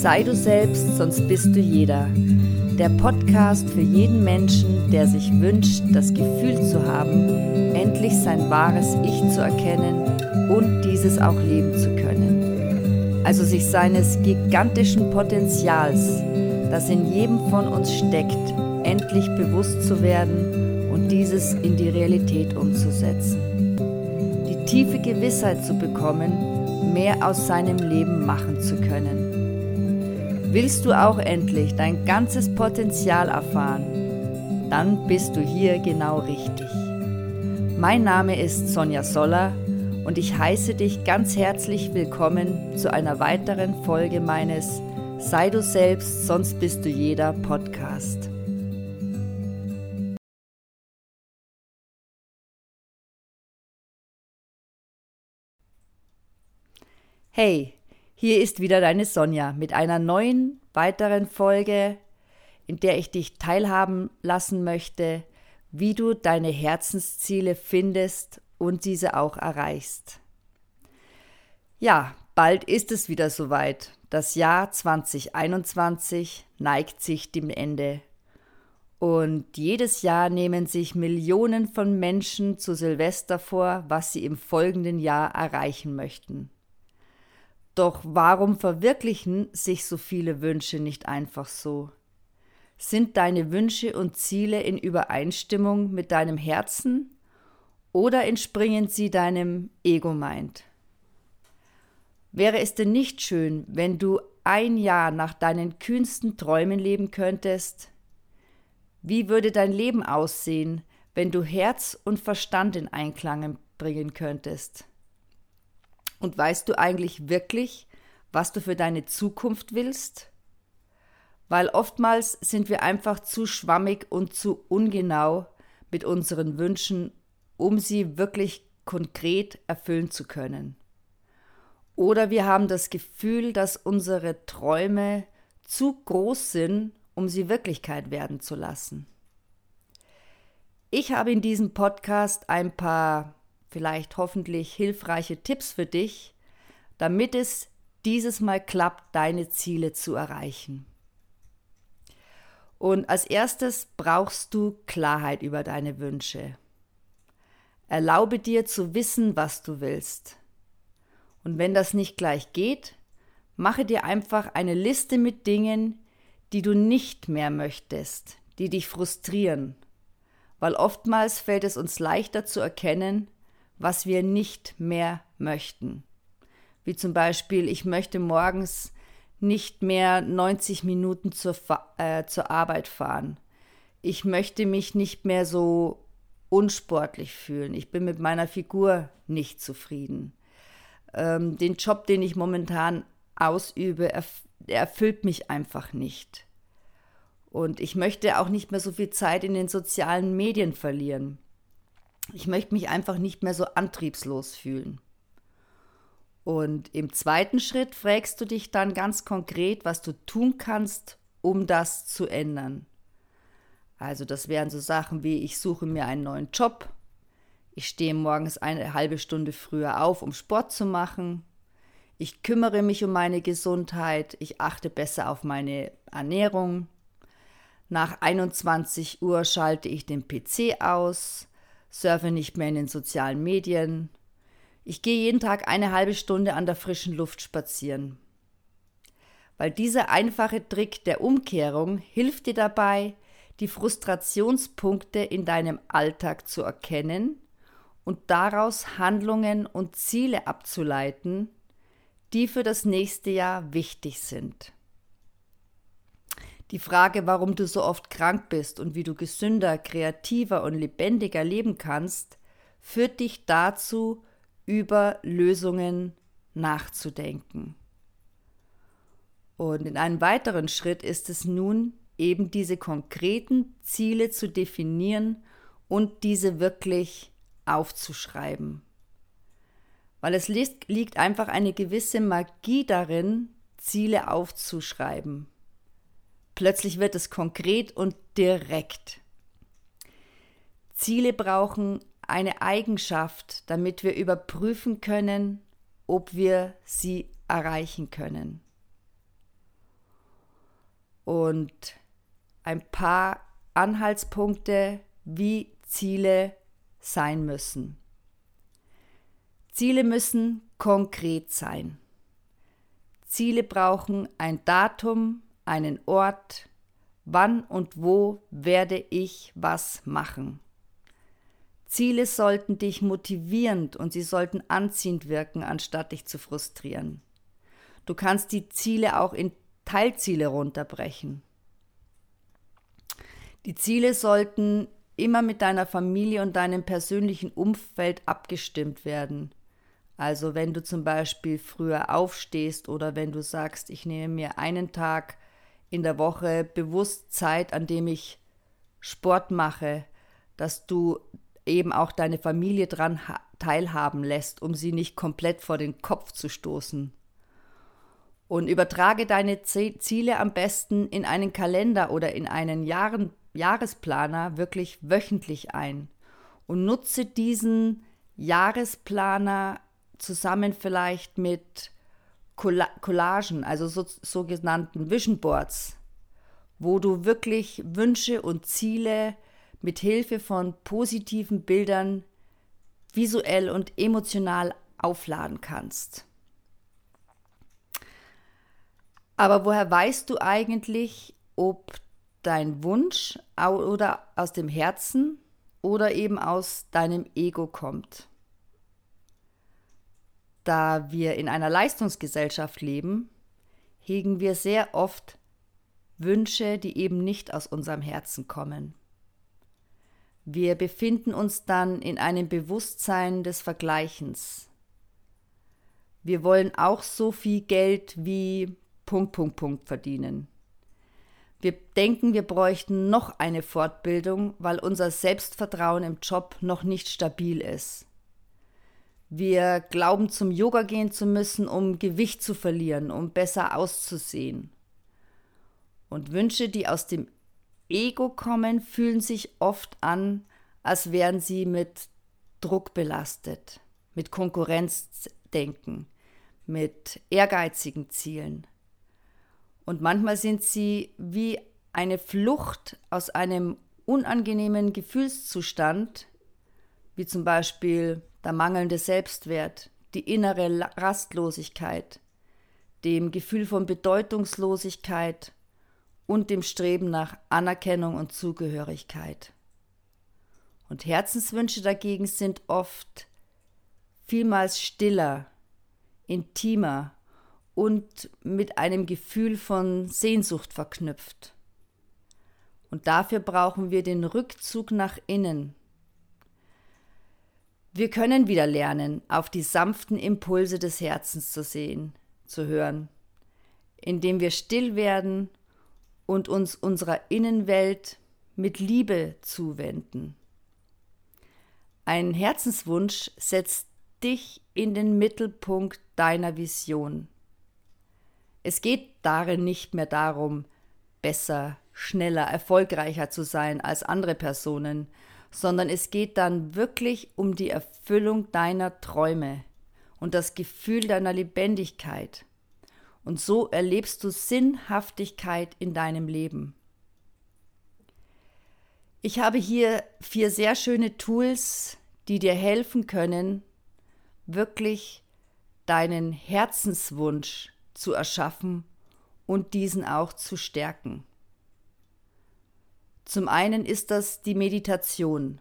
Sei du selbst, sonst bist du jeder. Der Podcast für jeden Menschen, der sich wünscht, das Gefühl zu haben, endlich sein wahres Ich zu erkennen und dieses auch leben zu können. Also sich seines gigantischen Potenzials, das in jedem von uns steckt, endlich bewusst zu werden und dieses in die Realität umzusetzen. Die tiefe Gewissheit zu bekommen, mehr aus seinem Leben machen zu können Willst du auch endlich dein ganzes Potenzial erfahren? Dann bist du hier genau richtig. Mein Name ist Sonja Soller und ich heiße dich ganz herzlich willkommen zu einer weiteren Folge meines Sei du selbst, sonst bist du jeder Podcast. Hey, hier ist wieder deine Sonja mit einer neuen, weiteren Folge, in der ich dich teilhaben lassen möchte, wie du deine Herzensziele findest und diese auch erreichst. Ja, bald ist es wieder soweit. Das Jahr 2021 neigt sich dem Ende. Und jedes Jahr nehmen sich Millionen von Menschen zu Silvester vor, was sie im folgenden Jahr erreichen möchten. Doch warum verwirklichen sich so viele Wünsche nicht einfach so? Sind deine Wünsche und Ziele in Übereinstimmung mit deinem Herzen oder entspringen sie deinem Ego-Mind? Wäre es denn nicht schön, wenn du ein Jahr nach deinen kühnsten Träumen leben könntest? Wie würde dein Leben aussehen, wenn du Herz und Verstand in Einklang bringen könntest? Und weißt du eigentlich wirklich, was du für deine Zukunft willst? Weil oftmals sind wir einfach zu schwammig und zu ungenau mit unseren Wünschen, um sie wirklich konkret erfüllen zu können. Oder wir haben das Gefühl, dass unsere Träume zu groß sind, um sie Wirklichkeit werden zu lassen. Ich habe in diesem Podcast ein paar vielleicht hoffentlich hilfreiche Tipps für dich, damit es dieses Mal klappt, deine Ziele zu erreichen. Und als erstes brauchst du Klarheit über deine Wünsche. Erlaube dir zu wissen, was du willst. Und wenn das nicht gleich geht, mache dir einfach eine Liste mit Dingen, die du nicht mehr möchtest, die dich frustrieren, weil oftmals fällt es uns leichter zu erkennen, was wir nicht mehr möchten. Wie zum Beispiel, ich möchte morgens nicht mehr 90 Minuten zur, äh, zur Arbeit fahren. Ich möchte mich nicht mehr so unsportlich fühlen. Ich bin mit meiner Figur nicht zufrieden. Ähm, den Job, den ich momentan ausübe, erf erfüllt mich einfach nicht. Und ich möchte auch nicht mehr so viel Zeit in den sozialen Medien verlieren. Ich möchte mich einfach nicht mehr so antriebslos fühlen. Und im zweiten Schritt fragst du dich dann ganz konkret, was du tun kannst, um das zu ändern. Also das wären so Sachen wie, ich suche mir einen neuen Job, ich stehe morgens eine halbe Stunde früher auf, um Sport zu machen, ich kümmere mich um meine Gesundheit, ich achte besser auf meine Ernährung, nach 21 Uhr schalte ich den PC aus, surfe nicht mehr in den sozialen Medien. Ich gehe jeden Tag eine halbe Stunde an der frischen Luft spazieren. Weil dieser einfache Trick der Umkehrung hilft dir dabei, die Frustrationspunkte in deinem Alltag zu erkennen und daraus Handlungen und Ziele abzuleiten, die für das nächste Jahr wichtig sind. Die Frage, warum du so oft krank bist und wie du gesünder, kreativer und lebendiger leben kannst, führt dich dazu, über Lösungen nachzudenken. Und in einem weiteren Schritt ist es nun eben diese konkreten Ziele zu definieren und diese wirklich aufzuschreiben. Weil es liegt einfach eine gewisse Magie darin, Ziele aufzuschreiben. Plötzlich wird es konkret und direkt. Ziele brauchen eine Eigenschaft, damit wir überprüfen können, ob wir sie erreichen können. und ein paar Anhaltspunkte, wie Ziele sein müssen. Ziele müssen konkret sein. Ziele brauchen ein Datum, einen Ort, wann und wo werde ich was machen. Ziele sollten dich motivierend und sie sollten anziehend wirken, anstatt dich zu frustrieren. Du kannst die Ziele auch in Teilziele runterbrechen. Die Ziele sollten immer mit deiner Familie und deinem persönlichen Umfeld abgestimmt werden. Also wenn du zum Beispiel früher aufstehst oder wenn du sagst, ich nehme mir einen Tag in der Woche bewusst Zeit, an dem ich Sport mache, dass du eben auch deine Familie dran teilhaben lässt, um sie nicht komplett vor den Kopf zu stoßen. Und übertrage deine Ziele am besten in einen Kalender oder in einen Jahren Jahresplaner wirklich wöchentlich ein und nutze diesen Jahresplaner zusammen vielleicht mit Collagen, also so, sogenannten Vision Boards, wo du wirklich Wünsche und Ziele mit Hilfe von positiven Bildern visuell und emotional aufladen kannst. Aber woher weißt du eigentlich, ob dein Wunsch oder aus dem Herzen oder eben aus deinem Ego kommt? Da wir in einer Leistungsgesellschaft leben, hegen wir sehr oft Wünsche, die eben nicht aus unserem Herzen kommen. Wir befinden uns dann in einem Bewusstsein des Vergleichens. Wir wollen auch so viel Geld wie Punkt, Punkt, Punkt verdienen. Wir denken, wir bräuchten noch eine Fortbildung, weil unser Selbstvertrauen im Job noch nicht stabil ist. Wir glauben, zum Yoga gehen zu müssen, um Gewicht zu verlieren, um besser auszusehen. Und Wünsche, die aus dem Ego kommen, fühlen sich oft an, als wären sie mit Druck belastet, mit Konkurrenzdenken, mit ehrgeizigen Zielen. Und manchmal sind sie wie eine Flucht aus einem unangenehmen Gefühlszustand, wie zum Beispiel der mangelnde Selbstwert, die innere Rastlosigkeit, dem Gefühl von Bedeutungslosigkeit und dem Streben nach Anerkennung und Zugehörigkeit. Und Herzenswünsche dagegen sind oft vielmals stiller, intimer und mit einem Gefühl von Sehnsucht verknüpft. Und dafür brauchen wir den Rückzug nach innen. Wir können wieder lernen, auf die sanften Impulse des Herzens zu sehen, zu hören, indem wir still werden und uns unserer Innenwelt mit Liebe zuwenden. Ein Herzenswunsch setzt dich in den Mittelpunkt deiner Vision. Es geht darin nicht mehr darum, besser, schneller, erfolgreicher zu sein als andere Personen, sondern es geht dann wirklich um die Erfüllung deiner Träume und das Gefühl deiner Lebendigkeit. Und so erlebst du Sinnhaftigkeit in deinem Leben. Ich habe hier vier sehr schöne Tools, die dir helfen können, wirklich deinen Herzenswunsch zu erschaffen und diesen auch zu stärken. Zum einen ist das die Meditation,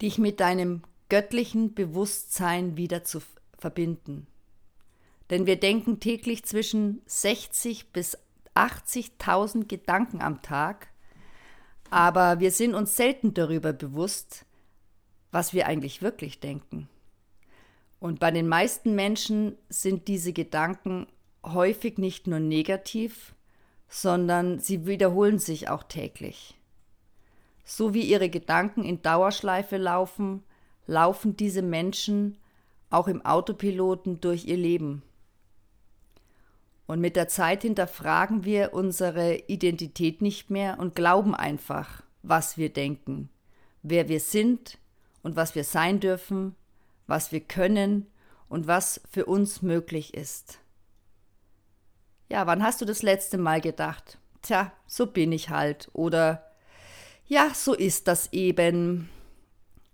dich mit deinem göttlichen Bewusstsein wieder zu verbinden. Denn wir denken täglich zwischen 60 bis 80.000 Gedanken am Tag, aber wir sind uns selten darüber bewusst, was wir eigentlich wirklich denken. Und bei den meisten Menschen sind diese Gedanken häufig nicht nur negativ, sondern sie wiederholen sich auch täglich. So wie ihre Gedanken in Dauerschleife laufen, laufen diese Menschen auch im Autopiloten durch ihr Leben. Und mit der Zeit hinterfragen wir unsere Identität nicht mehr und glauben einfach, was wir denken, wer wir sind und was wir sein dürfen, was wir können und was für uns möglich ist. Ja, wann hast du das letzte Mal gedacht? Tja, so bin ich halt. Oder ja, so ist das eben.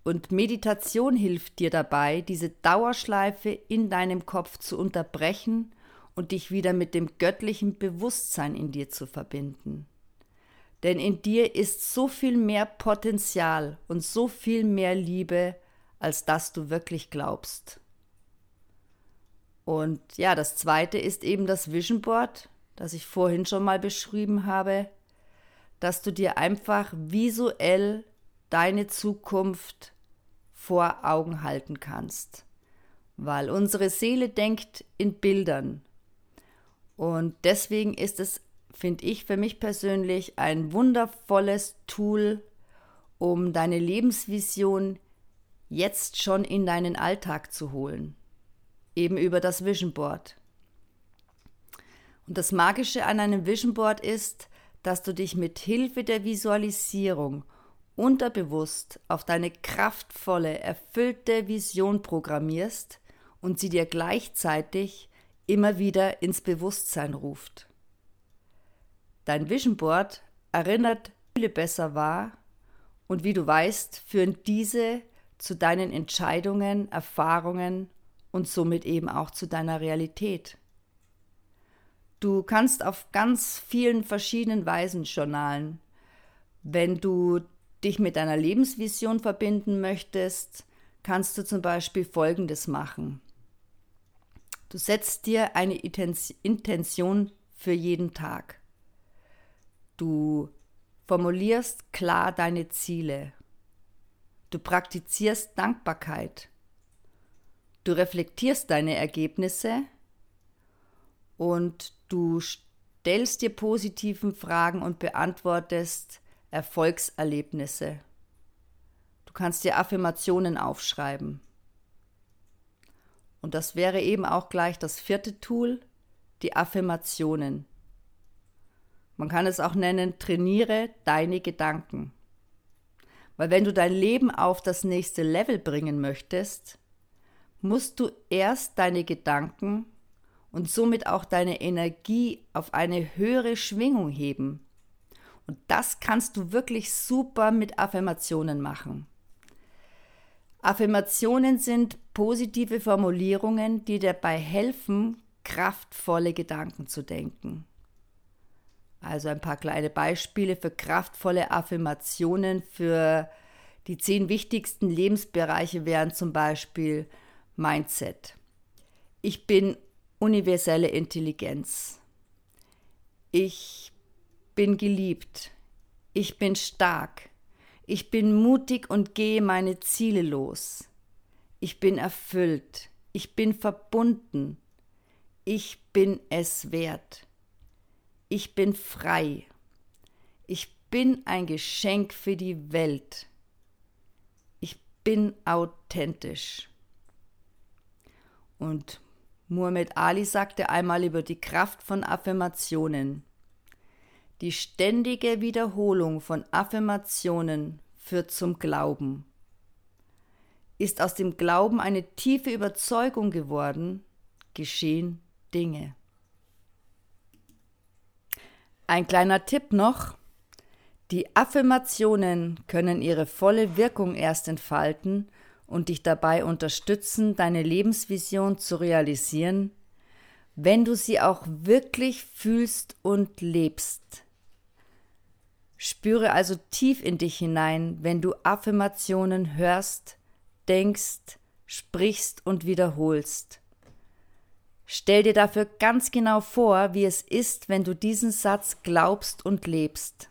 Und Meditation hilft dir dabei, diese Dauerschleife in deinem Kopf zu unterbrechen und dich wieder mit dem göttlichen Bewusstsein in dir zu verbinden. Denn in dir ist so viel mehr Potenzial und so viel mehr Liebe, als dass du wirklich glaubst. Und ja, das zweite ist eben das Vision Board, das ich vorhin schon mal beschrieben habe, dass du dir einfach visuell deine Zukunft vor Augen halten kannst. Weil unsere Seele denkt in Bildern. Und deswegen ist es finde ich für mich persönlich ein wundervolles Tool, um deine Lebensvision jetzt schon in deinen Alltag zu holen. Eben über das Vision Board. Und das Magische an einem Vision Board ist, dass du dich mit Hilfe der Visualisierung unterbewusst auf deine kraftvolle, erfüllte Vision programmierst und sie dir gleichzeitig immer wieder ins Bewusstsein ruft. Dein Vision Board erinnert viele besser wahr und wie du weißt, führen diese zu deinen Entscheidungen, Erfahrungen und somit eben auch zu deiner Realität. Du kannst auf ganz vielen verschiedenen Weisen journalen. Wenn du dich mit deiner Lebensvision verbinden möchtest, kannst du zum Beispiel Folgendes machen. Du setzt dir eine Intention für jeden Tag. Du formulierst klar deine Ziele. Du praktizierst Dankbarkeit. Du reflektierst deine Ergebnisse und du stellst dir positiven Fragen und beantwortest Erfolgserlebnisse. Du kannst dir Affirmationen aufschreiben. Und das wäre eben auch gleich das vierte Tool, die Affirmationen. Man kann es auch nennen, trainiere deine Gedanken. Weil wenn du dein Leben auf das nächste Level bringen möchtest, musst du erst deine Gedanken und somit auch deine Energie auf eine höhere Schwingung heben. Und das kannst du wirklich super mit Affirmationen machen. Affirmationen sind positive Formulierungen, die dir dabei helfen, kraftvolle Gedanken zu denken. Also ein paar kleine Beispiele für kraftvolle Affirmationen für die zehn wichtigsten Lebensbereiche wären zum Beispiel Mindset. Ich bin universelle Intelligenz. Ich bin geliebt. Ich bin stark. Ich bin mutig und gehe meine Ziele los. Ich bin erfüllt. Ich bin verbunden. Ich bin es wert. Ich bin frei. Ich bin ein Geschenk für die Welt. Ich bin authentisch. Und Muhammad Ali sagte einmal über die Kraft von Affirmationen. Die ständige Wiederholung von Affirmationen führt zum Glauben. Ist aus dem Glauben eine tiefe Überzeugung geworden, geschehen Dinge. Ein kleiner Tipp noch. Die Affirmationen können ihre volle Wirkung erst entfalten und dich dabei unterstützen, deine Lebensvision zu realisieren, wenn du sie auch wirklich fühlst und lebst. Spüre also tief in dich hinein, wenn du Affirmationen hörst, denkst, sprichst und wiederholst. Stell dir dafür ganz genau vor, wie es ist, wenn du diesen Satz glaubst und lebst.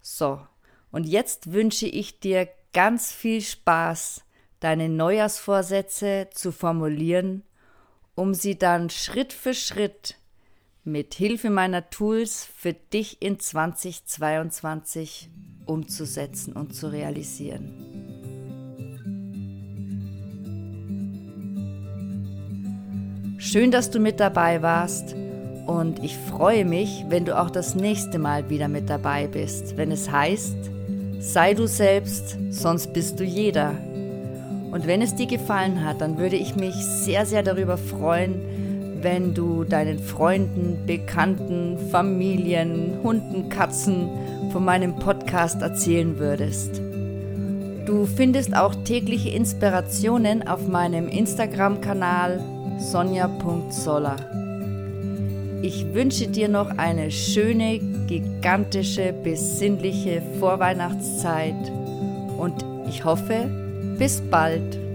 So, und jetzt wünsche ich dir ganz viel Spaß, deine Neujahrsvorsätze zu formulieren, um sie dann Schritt für Schritt mit Hilfe meiner Tools für dich in 2022 umzusetzen und zu realisieren. Schön, dass du mit dabei warst und ich freue mich, wenn du auch das nächste Mal wieder mit dabei bist, wenn es heißt, sei du selbst, sonst bist du jeder. Und wenn es dir gefallen hat, dann würde ich mich sehr, sehr darüber freuen, wenn du deinen Freunden, Bekannten, Familien, Hunden, Katzen von meinem Podcast erzählen würdest. Du findest auch tägliche Inspirationen auf meinem Instagram-Kanal sonja.soller. Ich wünsche dir noch eine schöne, gigantische, besinnliche Vorweihnachtszeit und ich hoffe, bis bald.